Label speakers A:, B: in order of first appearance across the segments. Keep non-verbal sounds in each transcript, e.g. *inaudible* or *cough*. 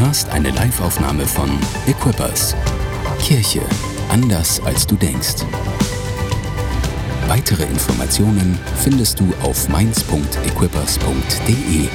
A: hörst eine Liveaufnahme von Equippers. Kirche anders als du denkst. Weitere Informationen findest du auf mainz.equippers.de.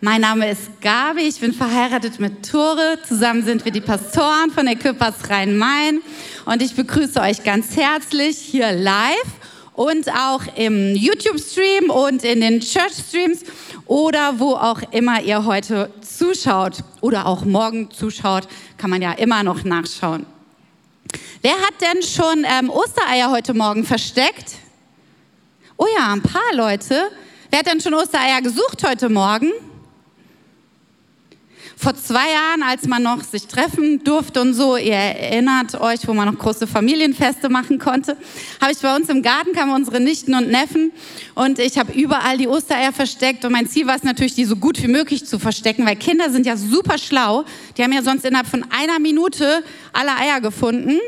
B: Mein Name ist Gabi, ich bin verheiratet mit Tore. Zusammen sind wir die Pastoren von Equippers Rhein-Main und ich begrüße euch ganz herzlich hier live und auch im YouTube-Stream und in den Church-Streams oder wo auch immer ihr heute zuschaut oder auch morgen zuschaut, kann man ja immer noch nachschauen. Wer hat denn schon ähm, Ostereier heute Morgen versteckt? Oh ja, ein paar Leute. Wer hat denn schon Ostereier gesucht heute Morgen? Vor zwei Jahren, als man noch sich treffen durfte und so, ihr erinnert euch, wo man noch große Familienfeste machen konnte, habe ich bei uns im Garten kamen unsere Nichten und Neffen und ich habe überall die Ostereier versteckt und mein Ziel war es natürlich, die so gut wie möglich zu verstecken, weil Kinder sind ja super schlau. Die haben ja sonst innerhalb von einer Minute alle Eier gefunden.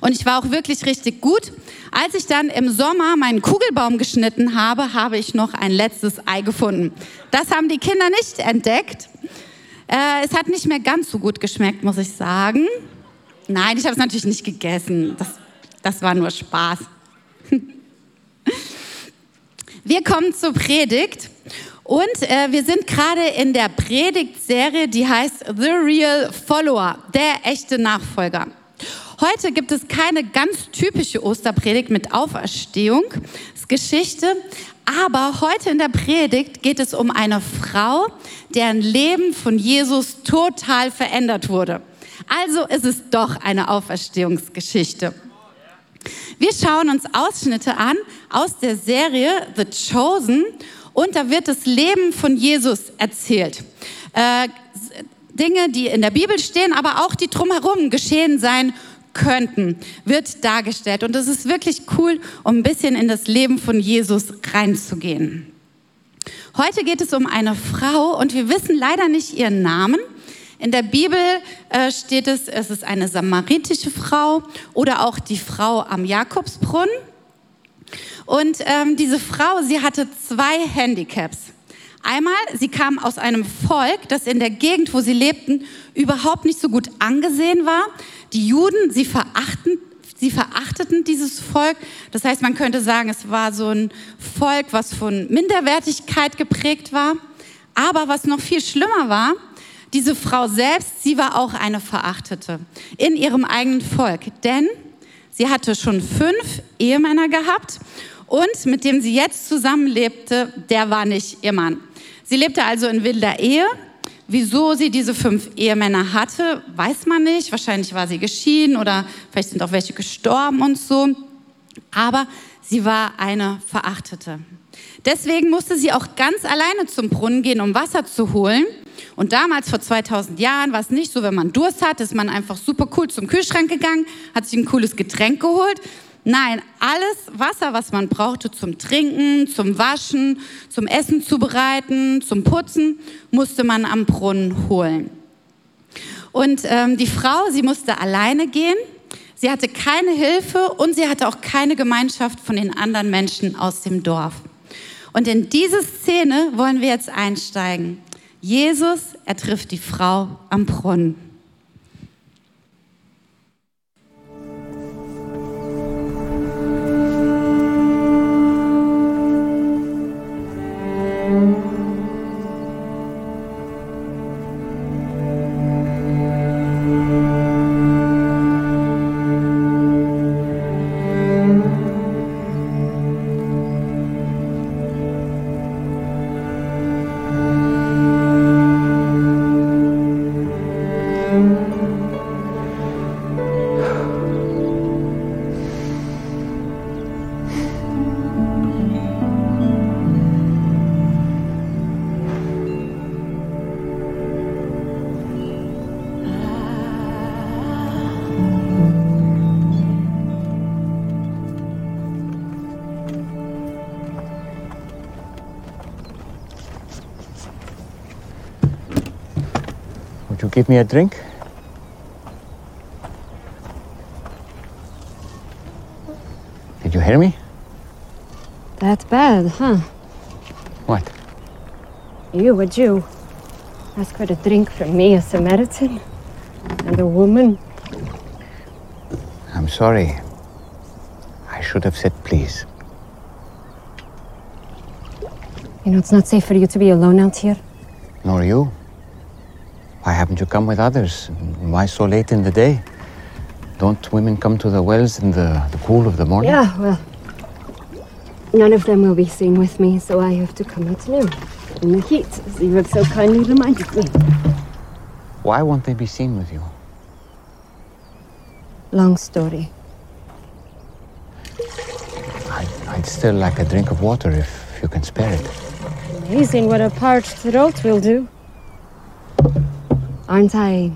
B: Und ich war auch wirklich richtig gut. Als ich dann im Sommer meinen Kugelbaum geschnitten habe, habe ich noch ein letztes Ei gefunden. Das haben die Kinder nicht entdeckt. Äh, es hat nicht mehr ganz so gut geschmeckt, muss ich sagen. Nein, ich habe es natürlich nicht gegessen. Das, das war nur Spaß. *laughs* Wir kommen zur Predigt und äh, wir sind gerade in der Predigtserie, die heißt The Real Follower, der echte Nachfolger. Heute gibt es keine ganz typische Osterpredigt mit Auferstehung, ist Geschichte, aber heute in der Predigt geht es um eine Frau, deren Leben von Jesus total verändert wurde. Also ist es doch eine Auferstehungsgeschichte. Wir schauen uns Ausschnitte an aus der Serie The Chosen und da wird das Leben von Jesus erzählt. Äh, Dinge, die in der Bibel stehen, aber auch die drumherum geschehen sein könnten, wird dargestellt. Und es ist wirklich cool, um ein bisschen in das Leben von Jesus reinzugehen. Heute geht es um eine Frau und wir wissen leider nicht ihren Namen. In der Bibel äh, steht es, es ist eine samaritische Frau oder auch die Frau am Jakobsbrunnen. Und ähm, diese Frau, sie hatte zwei Handicaps. Einmal, sie kam aus einem Volk, das in der Gegend, wo sie lebten, überhaupt nicht so gut angesehen war. Die Juden, sie verachten sie verachteten dieses Volk. Das heißt, man könnte sagen, es war so ein Volk, was von Minderwertigkeit geprägt war. Aber was noch viel schlimmer war, diese Frau selbst, sie war auch eine Verachtete in ihrem eigenen Volk. Denn sie hatte schon fünf Ehemänner gehabt und mit dem sie jetzt zusammenlebte, der war nicht ihr Mann. Sie lebte also in wilder Ehe Wieso sie diese fünf Ehemänner hatte, weiß man nicht. Wahrscheinlich war sie geschieden oder vielleicht sind auch welche gestorben und so. Aber sie war eine Verachtete. Deswegen musste sie auch ganz alleine zum Brunnen gehen, um Wasser zu holen. Und damals, vor 2000 Jahren, war es nicht so, wenn man Durst hat, ist man einfach super cool zum Kühlschrank gegangen, hat sich ein cooles Getränk geholt, Nein, alles Wasser, was man brauchte zum Trinken, zum Waschen, zum Essen zubereiten, zum Putzen, musste man am Brunnen holen. Und ähm, die Frau, sie musste alleine gehen. Sie hatte keine Hilfe und sie hatte auch keine Gemeinschaft von den anderen Menschen aus dem Dorf. Und in diese Szene wollen wir jetzt einsteigen. Jesus, er trifft die Frau am Brunnen.
C: Give me a drink? Did you hear me?
D: That bad, huh?
C: What?
D: You, a Jew, ask for a drink from me, a Samaritan, and a woman.
C: I'm sorry. I should have said please.
D: You know, it's not safe for you to be alone out here.
C: Nor you. Why haven't you come with others? Why so late in the day? Don't women come to the wells in the, the cool of the morning?
D: Yeah, well, none of them will be seen with me, so I have to come out now. In the heat, as you have so kindly reminded me.
C: Why won't they be seen with you?
D: Long story.
C: I'd, I'd still like a drink of water if you can spare it.
D: Amazing what a parched throat will do. Aren't I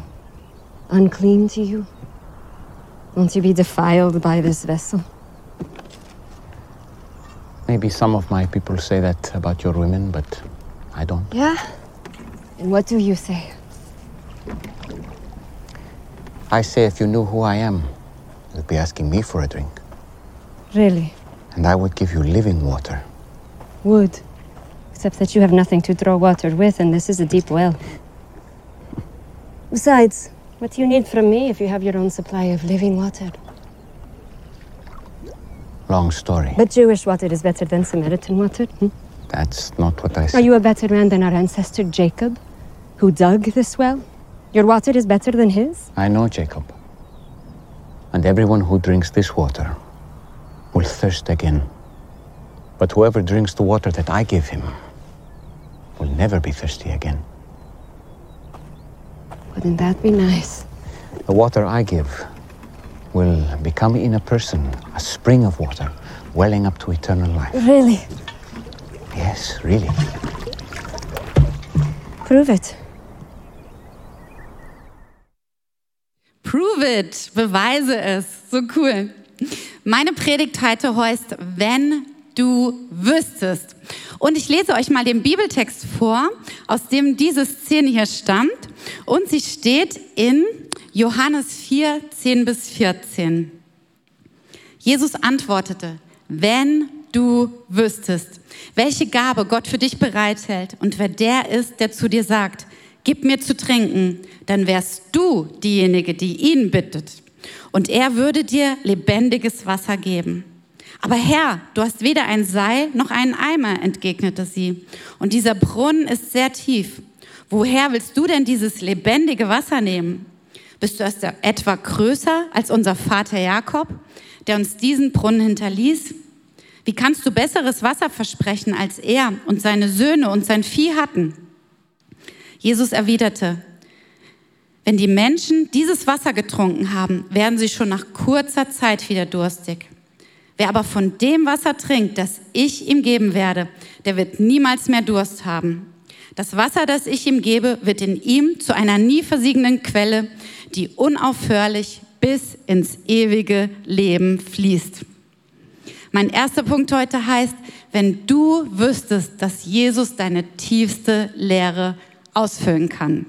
D: unclean to you? Won't you be defiled by this vessel?
C: Maybe some of my people say that about your women, but I don't.
D: Yeah? And what do you say?
C: I say if you knew who I am, you'd be asking me for a drink.
D: Really?
C: And I would give you living water.
D: Would. Except that you have nothing to draw water with, and this is a deep well. Besides, what do you need from me if you have your own supply of living water?
C: Long story.
D: But Jewish water is better than Samaritan water. hmm?
C: That's not what I said.
D: Are you a better man than our ancestor Jacob, who dug this well? Your water is better than his?
C: I know Jacob. And everyone who drinks this water will thirst again. But whoever drinks the water that I give him will never be thirsty again.
D: Wouldn't that be nice?
C: The water I give will become in a person a spring of water welling up to eternal life.
D: Really?
C: Yes, really.
D: Prove it.
B: Prove it, beweise es. So cool. Meine Predigt heute heißt, wenn du wüsstest. Und ich lese euch mal den Bibeltext vor, aus dem diese Szene hier stammt. Und sie steht in Johannes 4, 10 bis 14. Jesus antwortete, wenn du wüsstest, welche Gabe Gott für dich bereithält und wer der ist, der zu dir sagt, gib mir zu trinken, dann wärst du diejenige, die ihn bittet. Und er würde dir lebendiges Wasser geben. Aber Herr, du hast weder ein Seil noch einen Eimer, entgegnete sie. Und dieser Brunnen ist sehr tief. Woher willst du denn dieses lebendige Wasser nehmen? Bist du etwa größer als unser Vater Jakob, der uns diesen Brunnen hinterließ? Wie kannst du besseres Wasser versprechen, als er und seine Söhne und sein Vieh hatten? Jesus erwiderte, wenn die Menschen dieses Wasser getrunken haben, werden sie schon nach kurzer Zeit wieder durstig. Wer aber von dem Wasser trinkt, das ich ihm geben werde, der wird niemals mehr Durst haben. Das Wasser, das ich ihm gebe, wird in ihm zu einer nie versiegenden Quelle, die unaufhörlich bis ins ewige Leben fließt. Mein erster Punkt heute heißt, wenn du wüsstest, dass Jesus deine tiefste Lehre ausfüllen kann.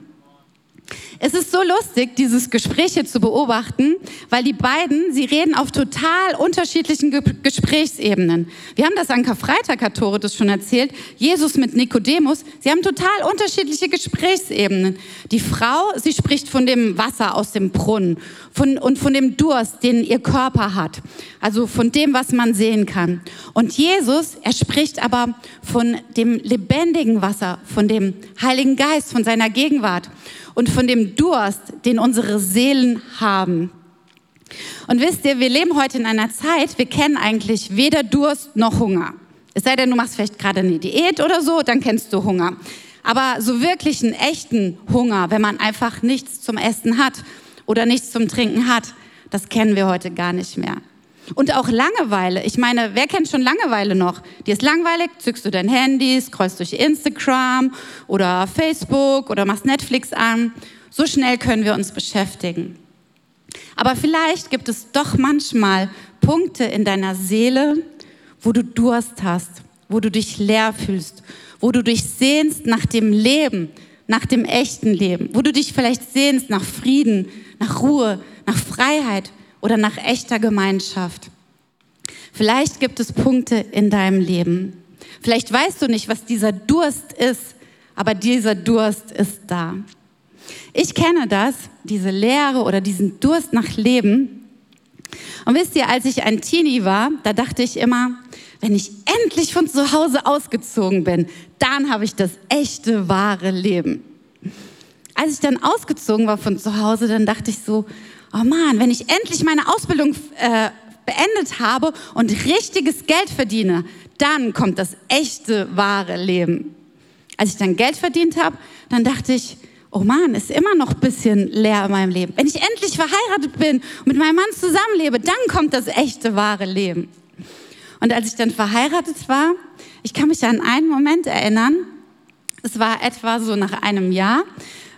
B: Es ist so lustig, dieses Gespräch hier zu beobachten, weil die beiden, sie reden auf total unterschiedlichen Ge Gesprächsebenen. Wir haben das an Karfreitag, hat Tore das schon erzählt, Jesus mit Nikodemus, sie haben total unterschiedliche Gesprächsebenen. Die Frau, sie spricht von dem Wasser aus dem Brunnen von, und von dem Durst, den ihr Körper hat, also von dem, was man sehen kann. Und Jesus, er spricht aber von dem lebendigen Wasser, von dem Heiligen Geist, von seiner Gegenwart und von dem Durst, den unsere Seelen haben. Und wisst ihr, wir leben heute in einer Zeit, wir kennen eigentlich weder Durst noch Hunger. Es sei denn, du machst vielleicht gerade eine Diät oder so, dann kennst du Hunger. Aber so wirklich einen echten Hunger, wenn man einfach nichts zum Essen hat oder nichts zum Trinken hat, das kennen wir heute gar nicht mehr. Und auch Langeweile. Ich meine, wer kennt schon Langeweile noch? Dir ist langweilig, zückst du dein Handy, scrollst durch Instagram oder Facebook oder machst Netflix an. So schnell können wir uns beschäftigen. Aber vielleicht gibt es doch manchmal Punkte in deiner Seele, wo du Durst hast, wo du dich leer fühlst, wo du dich sehnst nach dem Leben, nach dem echten Leben, wo du dich vielleicht sehnst nach Frieden, nach Ruhe, nach Freiheit oder nach echter Gemeinschaft. Vielleicht gibt es Punkte in deinem Leben. Vielleicht weißt du nicht, was dieser Durst ist, aber dieser Durst ist da. Ich kenne das, diese Leere oder diesen Durst nach Leben. Und wisst ihr, als ich ein Teenie war, da dachte ich immer, wenn ich endlich von zu Hause ausgezogen bin, dann habe ich das echte, wahre Leben. Als ich dann ausgezogen war von zu Hause, dann dachte ich so, oh Mann, wenn ich endlich meine Ausbildung äh, beendet habe und richtiges Geld verdiene, dann kommt das echte, wahre Leben. Als ich dann Geld verdient habe, dann dachte ich, oh Mann, ist immer noch ein bisschen leer in meinem Leben. Wenn ich endlich verheiratet bin und mit meinem Mann zusammenlebe, dann kommt das echte, wahre Leben. Und als ich dann verheiratet war, ich kann mich an einen Moment erinnern, es war etwa so nach einem Jahr,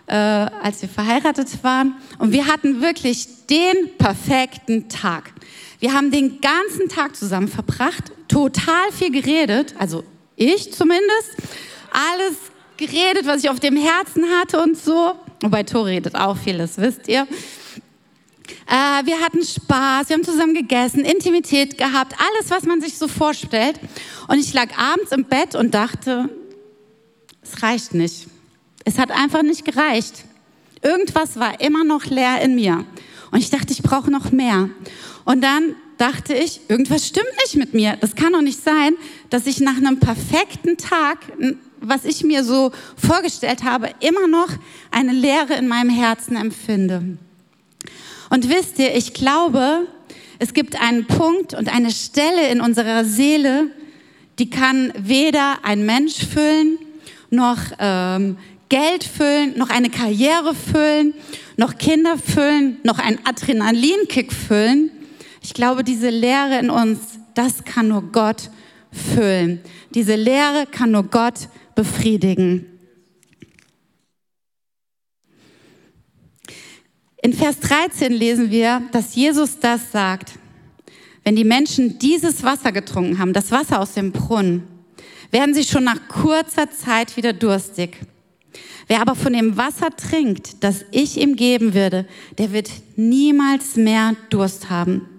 B: äh, als wir verheiratet waren. Und wir hatten wirklich den perfekten Tag. Wir haben den ganzen Tag zusammen verbracht, total viel geredet, also ich zumindest, alles geredet, was ich auf dem Herzen hatte und so. Wobei Tor redet auch viel, das wisst ihr. Äh, wir hatten Spaß, wir haben zusammen gegessen, Intimität gehabt, alles, was man sich so vorstellt. Und ich lag abends im Bett und dachte, es reicht nicht. Es hat einfach nicht gereicht. Irgendwas war immer noch leer in mir. Und ich dachte, ich brauche noch mehr. Und dann dachte ich, irgendwas stimmt nicht mit mir. Das kann doch nicht sein, dass ich nach einem perfekten Tag, was ich mir so vorgestellt habe, immer noch eine Leere in meinem Herzen empfinde. Und wisst ihr, ich glaube, es gibt einen Punkt und eine Stelle in unserer Seele, die kann weder ein Mensch füllen, noch ähm, Geld füllen, noch eine Karriere füllen, noch Kinder füllen, noch ein Adrenalinkick füllen. Ich glaube, diese Leere in uns, das kann nur Gott füllen. Diese Leere kann nur Gott befriedigen. In Vers 13 lesen wir, dass Jesus das sagt. Wenn die Menschen dieses Wasser getrunken haben, das Wasser aus dem Brunnen, werden sie schon nach kurzer Zeit wieder durstig. Wer aber von dem Wasser trinkt, das ich ihm geben würde, der wird niemals mehr Durst haben.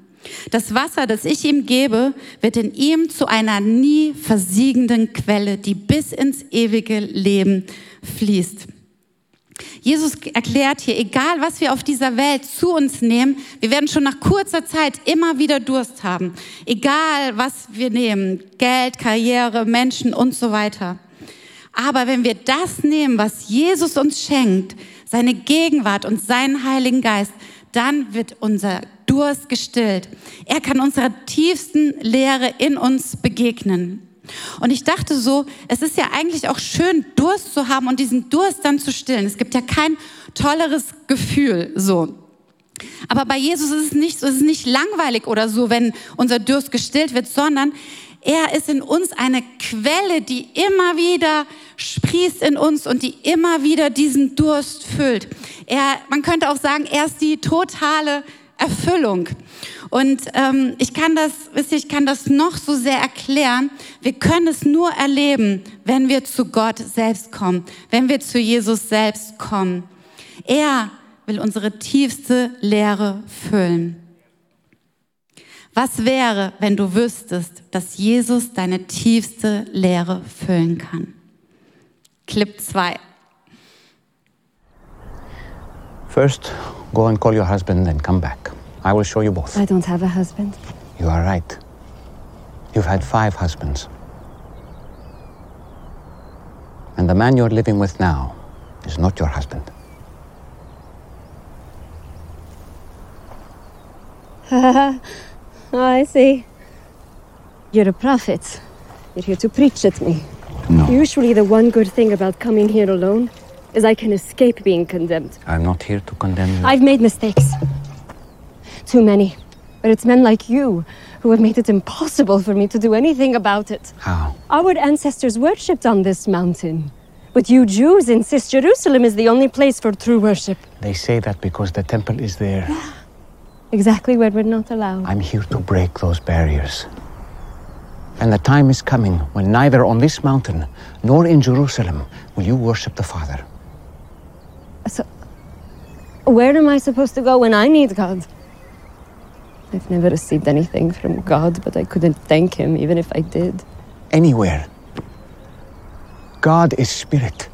B: Das Wasser, das ich ihm gebe, wird in ihm zu einer nie versiegenden Quelle, die bis ins ewige Leben fließt. Jesus erklärt hier, egal was wir auf dieser Welt zu uns nehmen, wir werden schon nach kurzer Zeit immer wieder Durst haben. Egal was wir nehmen, Geld, Karriere, Menschen und so weiter. Aber wenn wir das nehmen, was Jesus uns schenkt, seine Gegenwart und seinen Heiligen Geist, dann wird unser Durst gestillt. Er kann unserer tiefsten Leere in uns begegnen. Und ich dachte so, es ist ja eigentlich auch schön, Durst zu haben und diesen Durst dann zu stillen. Es gibt ja kein tolleres Gefühl so. Aber bei Jesus ist es nicht so, es ist nicht langweilig oder so, wenn unser Durst gestillt wird, sondern er ist in uns eine Quelle, die immer wieder sprießt in uns und die immer wieder diesen Durst füllt. Er, man könnte auch sagen, er ist die totale Erfüllung. Und ähm, ich kann das, wisst ihr, ich kann das noch so sehr erklären. Wir können es nur erleben, wenn wir zu Gott selbst kommen, wenn wir zu Jesus selbst kommen. Er will unsere tiefste Lehre füllen. Was wäre, wenn du wüsstest, dass Jesus deine tiefste Lehre füllen kann? Clip 2.
C: First, go and call your husband and come back. I will show you both.
D: I don't have a husband.
C: You are right. You've had five husbands. And the man you're living with now is not your husband.
D: oh, *laughs* I see. You're a prophet. You're here to preach at me.
C: No.
D: Usually, the one good thing about coming here alone is I can escape being condemned.
C: I'm not here to condemn you.
D: I've made mistakes. Too many. But it's men like you who have made it impossible for me to do anything about it.
C: How?
D: Our ancestors worshipped on this mountain. But you Jews insist Jerusalem is the only place for true worship.
C: They say that because the temple is there.
D: Exactly where we're not allowed.
C: I'm here to break those barriers. And the time is coming when neither on this mountain nor in Jerusalem will you worship the Father.
D: So, where am I supposed to go when I need God? I've never received anything from God, but I couldn't thank Him even if I did.
C: Anywhere. God is spirit.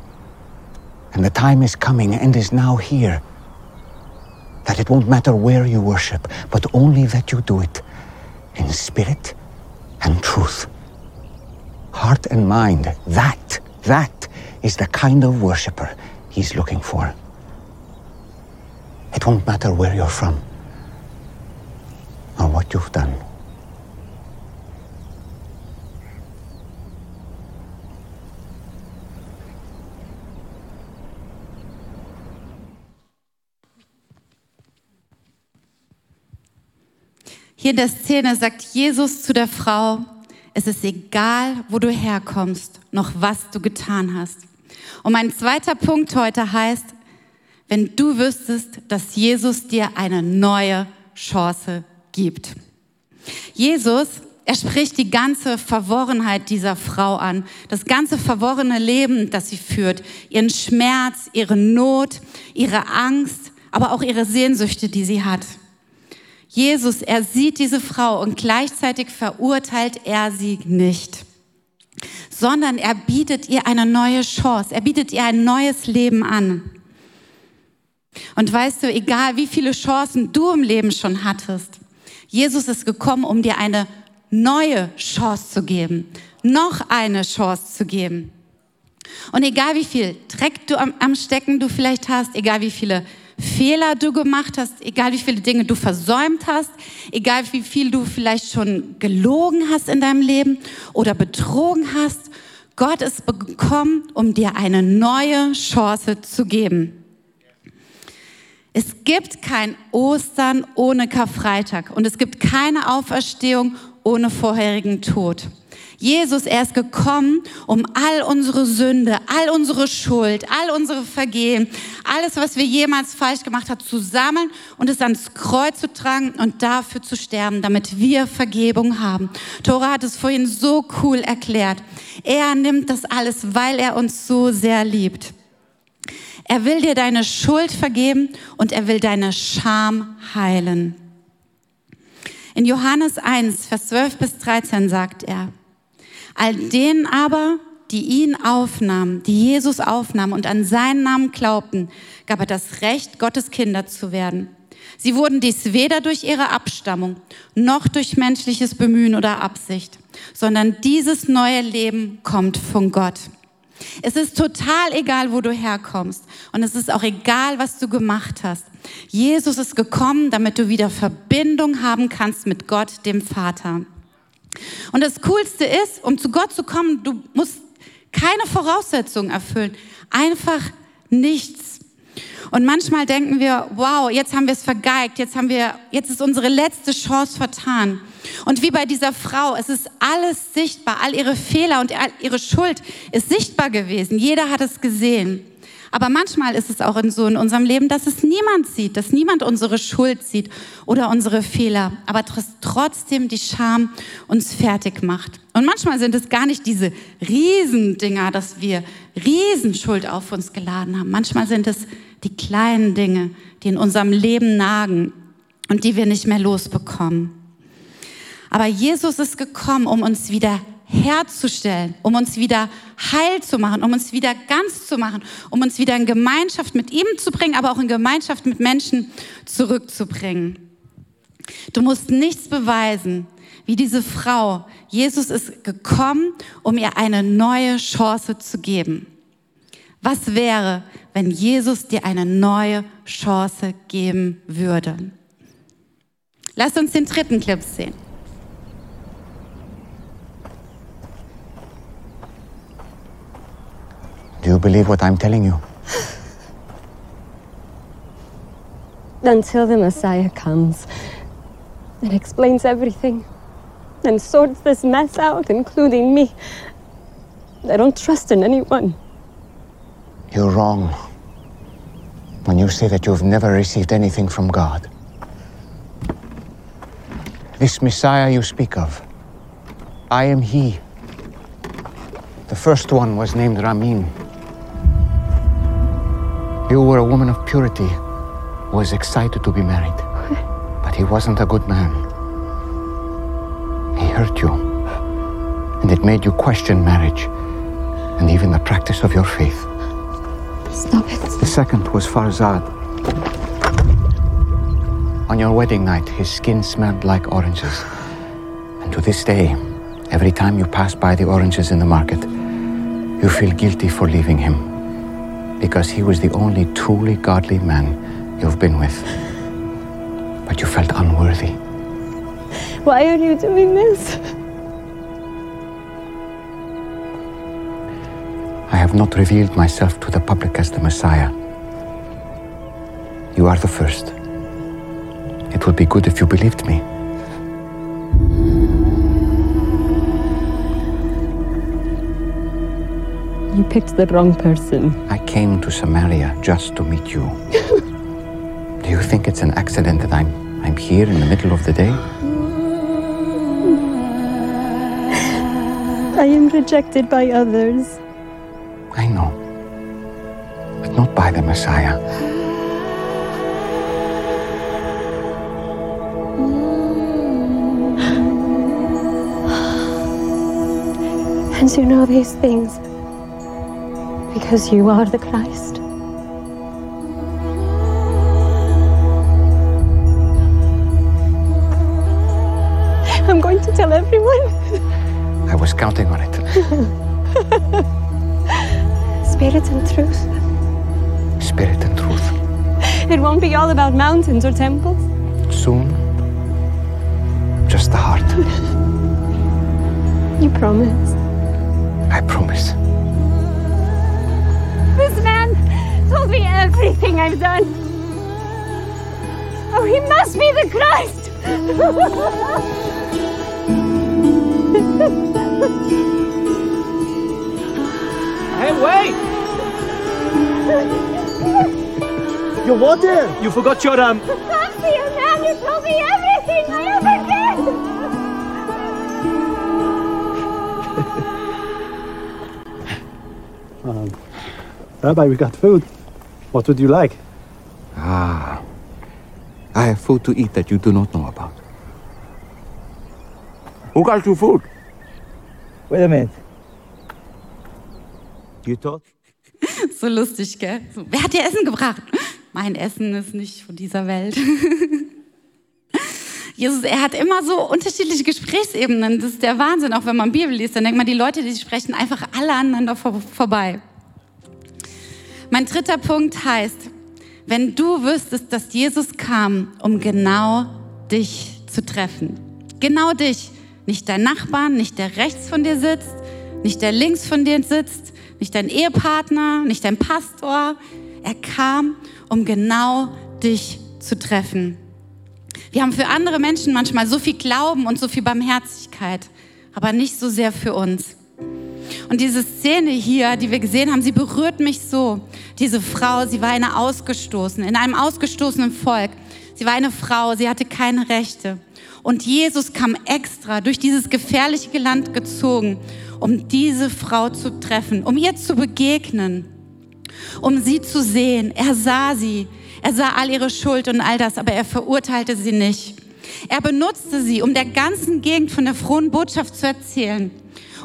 C: And the time is coming and is now here that it won't matter where you worship, but only that you do it in spirit and truth. Heart and mind, that, that is the kind of worshiper he's looking for. It won't matter where you're from or what you've done.
B: Hier in der Szene sagt Jesus zu der Frau, es ist egal, wo du herkommst, noch was du getan hast. Und mein zweiter Punkt heute heißt, wenn du wüsstest, dass Jesus dir eine neue Chance gibt. Jesus, er spricht die ganze Verworrenheit dieser Frau an, das ganze verworrene Leben, das sie führt, ihren Schmerz, ihre Not, ihre Angst, aber auch ihre Sehnsüchte, die sie hat. Jesus, er sieht diese Frau und gleichzeitig verurteilt er sie nicht, sondern er bietet ihr eine neue Chance, er bietet ihr ein neues Leben an. Und weißt du, egal wie viele Chancen du im Leben schon hattest, Jesus ist gekommen, um dir eine neue Chance zu geben, noch eine Chance zu geben. Und egal wie viel Dreck du am, am Stecken du vielleicht hast, egal wie viele Fehler du gemacht hast, egal wie viele Dinge du versäumt hast, egal wie viel du vielleicht schon gelogen hast in deinem Leben oder betrogen hast, Gott ist gekommen, um dir eine neue Chance zu geben. Es gibt kein Ostern ohne Karfreitag und es gibt keine Auferstehung ohne vorherigen Tod. Jesus, er ist gekommen, um all unsere Sünde, all unsere Schuld, all unsere Vergehen, alles, was wir jemals falsch gemacht haben, zu sammeln und es ans Kreuz zu tragen und dafür zu sterben, damit wir Vergebung haben. Tora hat es vorhin so cool erklärt. Er nimmt das alles, weil er uns so sehr liebt. Er will dir deine Schuld vergeben und er will deine Scham heilen. In Johannes 1, Vers 12 bis 13 sagt er, all denen aber, die ihn aufnahmen, die Jesus aufnahmen und an seinen Namen glaubten, gab er das Recht, Gottes Kinder zu werden. Sie wurden dies weder durch ihre Abstammung noch durch menschliches Bemühen oder Absicht, sondern dieses neue Leben kommt von Gott. Es ist total egal, wo du herkommst. Und es ist auch egal, was du gemacht hast. Jesus ist gekommen, damit du wieder Verbindung haben kannst mit Gott, dem Vater. Und das Coolste ist, um zu Gott zu kommen, du musst keine Voraussetzungen erfüllen. Einfach nichts. Und manchmal denken wir, wow, jetzt haben wir es vergeigt, jetzt haben wir, jetzt ist unsere letzte Chance vertan. Und wie bei dieser Frau, es ist alles sichtbar, all ihre Fehler und all ihre Schuld ist sichtbar gewesen. Jeder hat es gesehen. Aber manchmal ist es auch in so in unserem Leben, dass es niemand sieht, dass niemand unsere Schuld sieht oder unsere Fehler, aber trotzdem die Scham uns fertig macht. Und manchmal sind es gar nicht diese Riesendinger, dass wir Riesenschuld auf uns geladen haben. Manchmal sind es die kleinen Dinge, die in unserem Leben nagen und die wir nicht mehr losbekommen. Aber Jesus ist gekommen, um uns wieder herzustellen, um uns wieder heil zu machen, um uns wieder ganz zu machen, um uns wieder in Gemeinschaft mit ihm zu bringen, aber auch in Gemeinschaft mit Menschen zurückzubringen. Du musst nichts beweisen, wie diese Frau. Jesus ist gekommen, um ihr eine neue Chance zu geben. Was wäre, wenn Jesus dir eine neue Chance geben würde? Lass uns den dritten Clip sehen.
C: Believe what I'm telling you?
D: Until the Messiah comes and explains everything and sorts this mess out, including me, I don't trust in anyone.
C: You're wrong when you say that you've never received anything from God. This Messiah you speak of, I am He. The first one was named Ramin. You were a woman of purity who was excited to be married, *laughs* but he wasn't a good man. He hurt you. And it made you question marriage and even the practice of your faith.
D: Stop it.
C: The second was Farzad. On your wedding night, his skin smelled like oranges. And to this day, every time you pass by the oranges in the market, you feel guilty for leaving him. Because he was the only truly godly man you've been with. But you felt unworthy.
D: Why are you doing this?
C: I have not revealed myself to the public as the Messiah. You are the first. It would be good if you believed me.
D: Picked the wrong person.
C: I came to Samaria just to meet you. *laughs* Do you think it's an accident that I'm I'm here in the middle of the day?
D: I am rejected by others.
C: I know. But not by the Messiah.
D: And you know these things because you are the Christ. I'm going to tell everyone.
C: I was counting on it. *laughs*
D: Spirit and truth.
C: Spirit and truth.
D: It won't be all about mountains or temples.
C: Soon, just the heart. *laughs*
D: You promise.
C: I promise.
D: Told me everything I've done. Oh, he must be the Christ!
E: Hey, wait! Your water! You forgot your um.
D: Fancy you, man! You told me everything I ever did! *laughs*
E: Rabbi, we got food. What would you like?
C: Ah. I have food to eat that you do not know about. Who got you food?
E: Wait a minute. You thought? *laughs*
B: So lustig, gell? So, wer hat dir Essen gebracht? Mein Essen ist nicht von dieser Welt. *laughs* Jesus, er hat immer so unterschiedliche Gesprächsebenen. Das ist der Wahnsinn, auch wenn man Bibel liest. Dann denkt man, die Leute, die sprechen einfach alle aneinander vor, vorbei. Mein dritter Punkt heißt, wenn du wüsstest, dass Jesus kam, um genau dich zu treffen. Genau dich. Nicht dein Nachbarn, nicht der rechts von dir sitzt, nicht der links von dir sitzt, nicht dein Ehepartner, nicht dein Pastor. Er kam, um genau dich zu treffen. Wir haben für andere Menschen manchmal so viel Glauben und so viel Barmherzigkeit, aber nicht so sehr für uns. Und diese Szene hier, die wir gesehen haben, sie berührt mich so. Diese Frau, sie war eine ausgestoßene, in einem ausgestoßenen Volk. Sie war eine Frau, sie hatte keine Rechte. Und Jesus kam extra durch dieses gefährliche Land gezogen, um diese Frau zu treffen, um ihr zu begegnen, um sie zu sehen. Er sah sie, er sah all ihre Schuld und all das, aber er verurteilte sie nicht. Er benutzte sie, um der ganzen Gegend von der frohen Botschaft zu erzählen.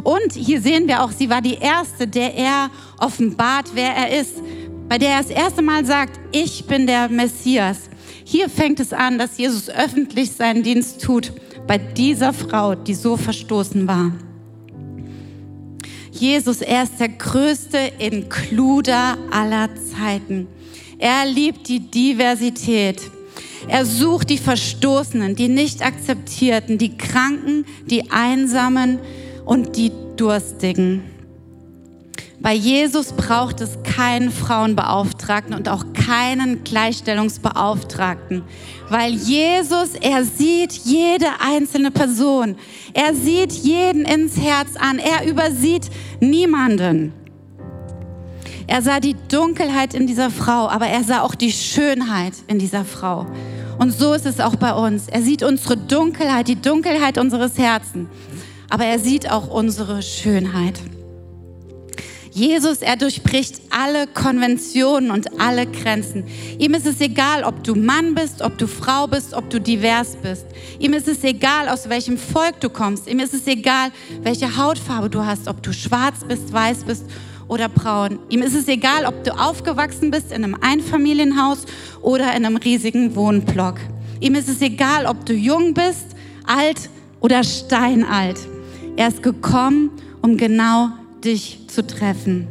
B: Und hier sehen wir auch, sie war die erste, der er offenbart, wer er ist, bei der er das erste Mal sagt, ich bin der Messias. Hier fängt es an, dass Jesus öffentlich seinen Dienst tut bei dieser Frau, die so verstoßen war. Jesus, er ist der größte Inkluder aller Zeiten. Er liebt die Diversität. Er sucht die Verstoßenen, die nicht akzeptierten, die Kranken, die Einsamen und die Durstigen. Bei Jesus braucht es keinen Frauenbeauftragten und auch keinen Gleichstellungsbeauftragten, weil Jesus, er sieht jede einzelne Person. Er sieht jeden ins Herz an. Er übersieht niemanden. Er sah die Dunkelheit in dieser Frau, aber er sah auch die Schönheit in dieser Frau. Und so ist es auch bei uns. Er sieht unsere Dunkelheit, die Dunkelheit unseres Herzens, aber er sieht auch unsere Schönheit. Jesus, er durchbricht alle Konventionen und alle Grenzen. Ihm ist es egal, ob du Mann bist, ob du Frau bist, ob du divers bist. Ihm ist es egal, aus welchem Volk du kommst. Ihm ist es egal, welche Hautfarbe du hast, ob du schwarz bist, weiß bist oder braun. Ihm ist es egal, ob du aufgewachsen bist in einem Einfamilienhaus oder in einem riesigen Wohnblock. Ihm ist es egal, ob du jung bist, alt oder steinalt. Er ist gekommen, um genau dich zu treffen.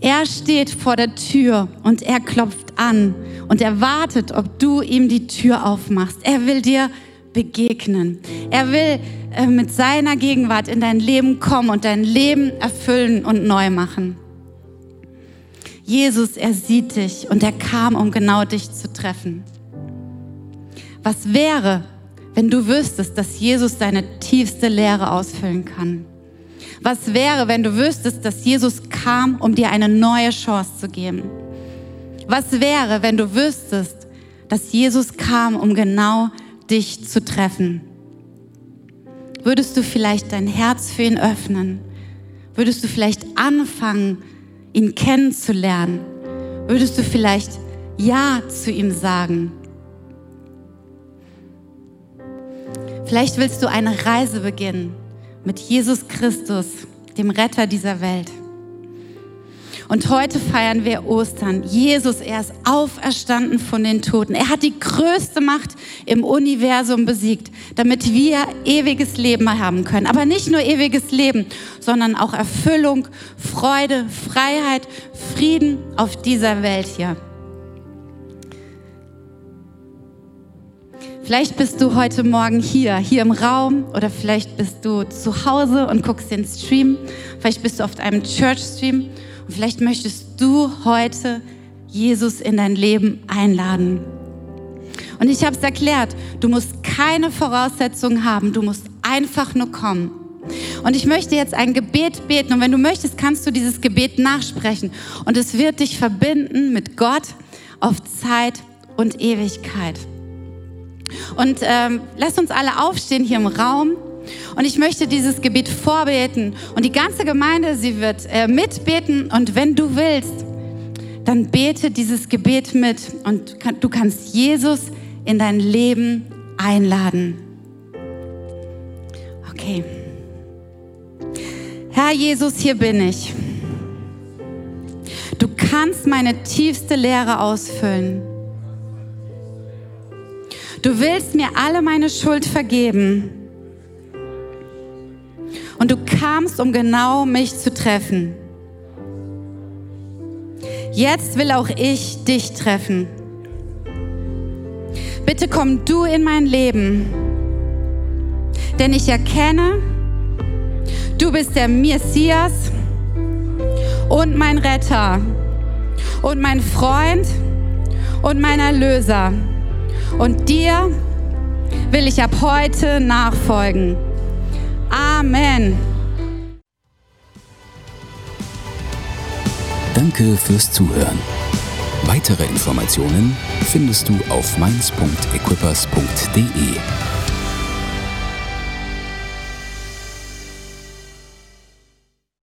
B: Er steht vor der Tür und er klopft an und er wartet, ob du ihm die Tür aufmachst. Er will dir begegnen. Er will äh, mit seiner Gegenwart in dein Leben kommen und dein Leben erfüllen und neu machen. Jesus, er sieht dich und er kam, um genau dich zu treffen. Was wäre, wenn du wüsstest, dass Jesus deine tiefste Lehre ausfüllen kann? Was wäre, wenn du wüsstest, dass Jesus kam, um dir eine neue Chance zu geben? Was wäre, wenn du wüsstest, dass Jesus kam, um genau dich zu treffen? Würdest du vielleicht dein Herz für ihn öffnen? Würdest du vielleicht anfangen, ihn kennenzulernen? Würdest du vielleicht Ja zu ihm sagen? Vielleicht willst du eine Reise beginnen mit Jesus Christus, dem Retter dieser Welt. Und heute feiern wir Ostern. Jesus, er ist auferstanden von den Toten. Er hat die größte Macht im Universum besiegt, damit wir ewiges Leben haben können. Aber nicht nur ewiges Leben, sondern auch Erfüllung, Freude, Freiheit, Frieden auf dieser Welt hier. Vielleicht bist du heute Morgen hier, hier im Raum oder vielleicht bist du zu Hause und guckst den Stream. Vielleicht bist du auf einem Church-Stream und vielleicht möchtest du heute Jesus in dein Leben einladen. Und ich habe es erklärt, du musst keine Voraussetzungen haben, du musst einfach nur kommen. Und ich möchte jetzt ein Gebet beten und wenn du möchtest, kannst du dieses Gebet nachsprechen und es wird dich verbinden mit Gott auf Zeit und Ewigkeit. Und ähm, lasst uns alle aufstehen hier im Raum. Und ich möchte dieses Gebet vorbeten. Und die ganze Gemeinde, sie wird äh, mitbeten. Und wenn du willst, dann bete dieses Gebet mit. Und du kannst Jesus in dein Leben einladen. Okay. Herr Jesus, hier bin ich. Du kannst meine tiefste Lehre ausfüllen. Du willst mir alle meine Schuld vergeben. Und du kamst, um genau mich zu treffen. Jetzt will auch ich dich treffen. Bitte komm du in mein Leben, denn ich erkenne, du bist der Messias und mein Retter und mein Freund und mein Erlöser. Und dir will ich ab heute nachfolgen. Amen.
A: Danke fürs Zuhören. Weitere Informationen findest du auf mainz.equippers.de.